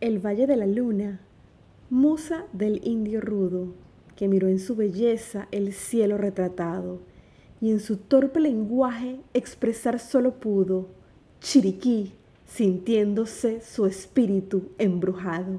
El Valle de la Luna, musa del indio rudo, que miró en su belleza el cielo retratado, y en su torpe lenguaje expresar solo pudo Chiriquí, sintiéndose su espíritu embrujado.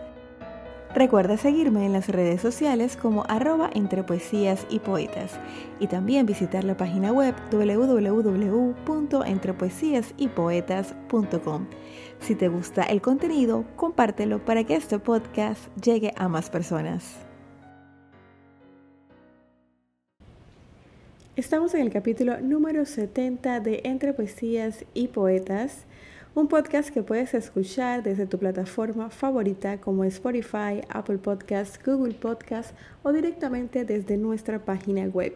Recuerda seguirme en las redes sociales como arroba entre poesías y poetas y también visitar la página web www.entrepoesiasypoetas.com. Si te gusta el contenido, compártelo para que este podcast llegue a más personas. Estamos en el capítulo número 70 de Entre Poesías y Poetas un podcast que puedes escuchar desde tu plataforma favorita como Spotify, Apple Podcasts, Google Podcasts o directamente desde nuestra página web.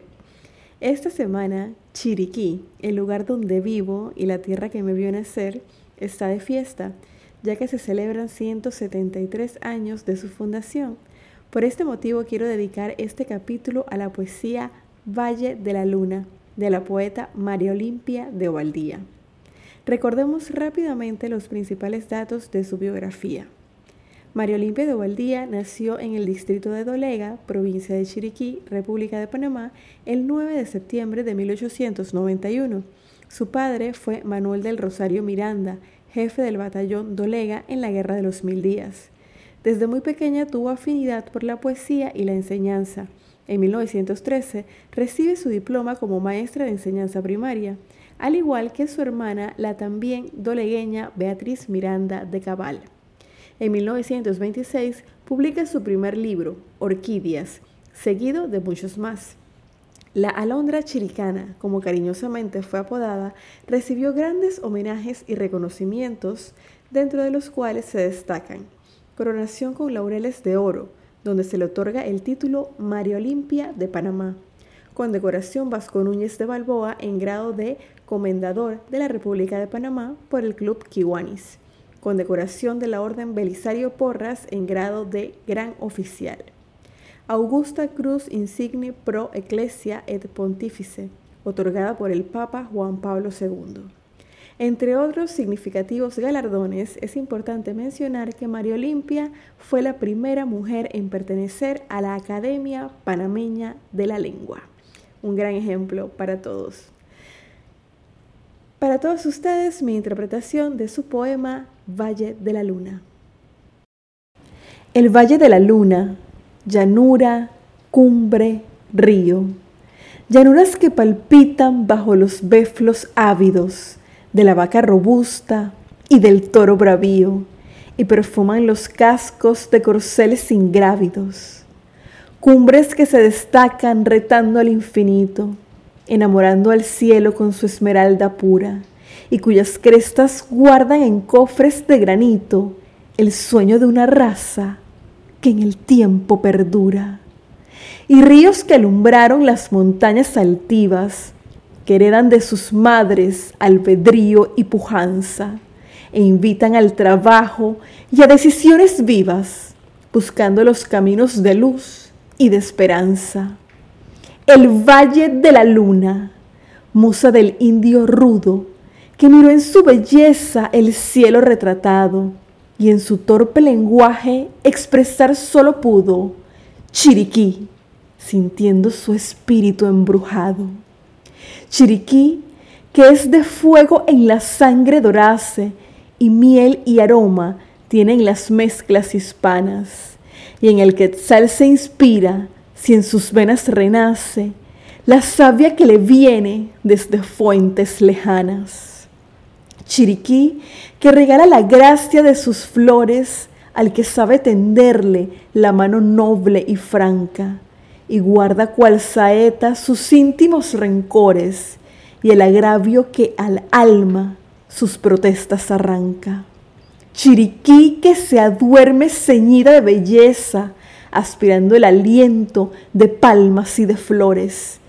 Esta semana, Chiriquí, el lugar donde vivo y la tierra que me vio nacer, está de fiesta, ya que se celebran 173 años de su fundación. Por este motivo quiero dedicar este capítulo a la poesía Valle de la Luna, de la poeta María Olimpia de Ovaldía. Recordemos rápidamente los principales datos de su biografía. María Olimpia de Ovaldía nació en el distrito de Dolega, provincia de Chiriquí, República de Panamá, el 9 de septiembre de 1891. Su padre fue Manuel del Rosario Miranda, jefe del batallón Dolega en la Guerra de los Mil Días. Desde muy pequeña tuvo afinidad por la poesía y la enseñanza. En 1913 recibe su diploma como maestra de enseñanza primaria al igual que su hermana, la también dolegueña Beatriz Miranda de Cabal. En 1926 publica su primer libro, Orquídeas, seguido de muchos más. La alondra chiricana, como cariñosamente fue apodada, recibió grandes homenajes y reconocimientos, dentro de los cuales se destacan Coronación con laureles de oro, donde se le otorga el título María Olimpia de Panamá, condecoración Vasco Núñez de Balboa en grado de Comendador de la República de Panamá por el Club Kiwanis, condecoración de la Orden Belisario Porras en grado de Gran Oficial. Augusta Cruz Insigni Pro Ecclesia et Pontifice, otorgada por el Papa Juan Pablo II. Entre otros significativos galardones, es importante mencionar que María Olimpia fue la primera mujer en pertenecer a la Academia Panameña de la Lengua un gran ejemplo para todos. Para todos ustedes, mi interpretación de su poema Valle de la Luna. El Valle de la Luna, llanura, cumbre, río. Llanuras que palpitan bajo los beflos ávidos de la vaca robusta y del toro bravío y perfuman los cascos de corceles ingrávidos cumbres que se destacan retando al infinito, enamorando al cielo con su esmeralda pura, y cuyas crestas guardan en cofres de granito el sueño de una raza que en el tiempo perdura. Y ríos que alumbraron las montañas altivas, que heredan de sus madres albedrío y pujanza, e invitan al trabajo y a decisiones vivas, buscando los caminos de luz y de esperanza. El Valle de la Luna, musa del indio rudo, que miró en su belleza el cielo retratado y en su torpe lenguaje expresar solo pudo Chiriquí, sintiendo su espíritu embrujado. Chiriquí, que es de fuego en la sangre dorace y miel y aroma tienen las mezclas hispanas y en el quetzal se inspira, si en sus venas renace la savia que le viene desde fuentes lejanas. Chiriquí, que regala la gracia de sus flores al que sabe tenderle la mano noble y franca, y guarda cual saeta sus íntimos rencores y el agravio que al alma sus protestas arranca. Chiriquí que se aduerme ceñida de belleza, aspirando el aliento de palmas y de flores.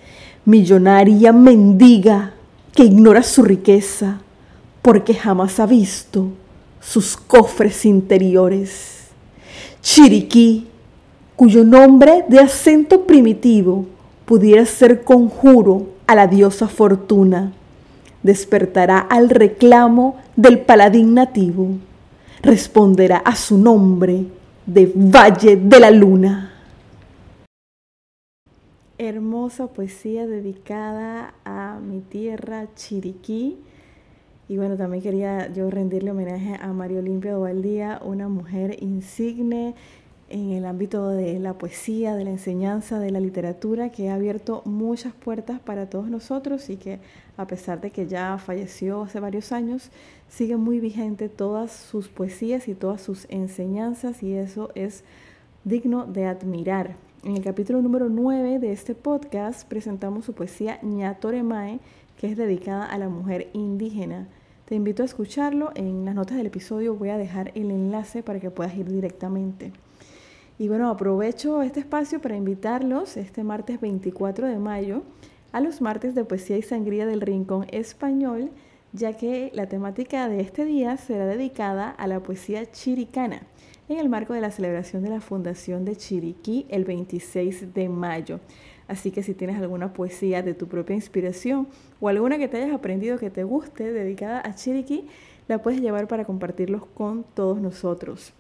Millonaria mendiga que ignora su riqueza, porque jamás ha visto sus cofres interiores. Chiriquí, cuyo nombre de acento primitivo pudiera ser conjuro a la diosa fortuna, despertará al reclamo del paladín nativo, responderá a su nombre de Valle de la Luna. Hermosa poesía dedicada a mi tierra, Chiriquí. Y bueno, también quería yo rendirle homenaje a María Olimpia Dovaldía, una mujer insigne en el ámbito de la poesía, de la enseñanza, de la literatura, que ha abierto muchas puertas para todos nosotros y que a pesar de que ya falleció hace varios años, sigue muy vigente todas sus poesías y todas sus enseñanzas y eso es digno de admirar. En el capítulo número 9 de este podcast presentamos su poesía Ñatoremae, que es dedicada a la mujer indígena. Te invito a escucharlo. En las notas del episodio voy a dejar el enlace para que puedas ir directamente. Y bueno, aprovecho este espacio para invitarlos este martes 24 de mayo a los martes de poesía y sangría del Rincón Español, ya que la temática de este día será dedicada a la poesía chiricana en el marco de la celebración de la Fundación de Chiriquí el 26 de mayo. Así que si tienes alguna poesía de tu propia inspiración o alguna que te hayas aprendido que te guste dedicada a Chiriquí, la puedes llevar para compartirlos con todos nosotros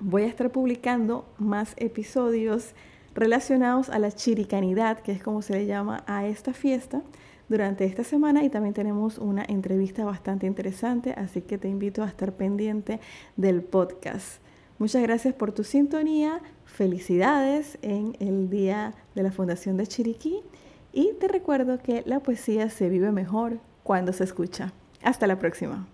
voy a estar publicando más episodios relacionados a la chiricanidad, que es como se le llama a esta fiesta, durante esta semana y también tenemos una entrevista bastante interesante, así que te invito a estar pendiente del podcast. Muchas gracias por tu sintonía, felicidades en el Día de la Fundación de Chiriquí y te recuerdo que la poesía se vive mejor cuando se escucha. Hasta la próxima.